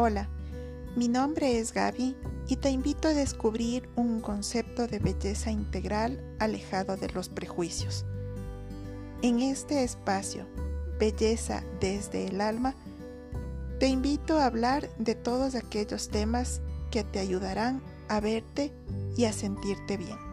Hola, mi nombre es Gaby y te invito a descubrir un concepto de belleza integral alejado de los prejuicios. En este espacio, Belleza desde el alma, te invito a hablar de todos aquellos temas que te ayudarán a verte y a sentirte bien.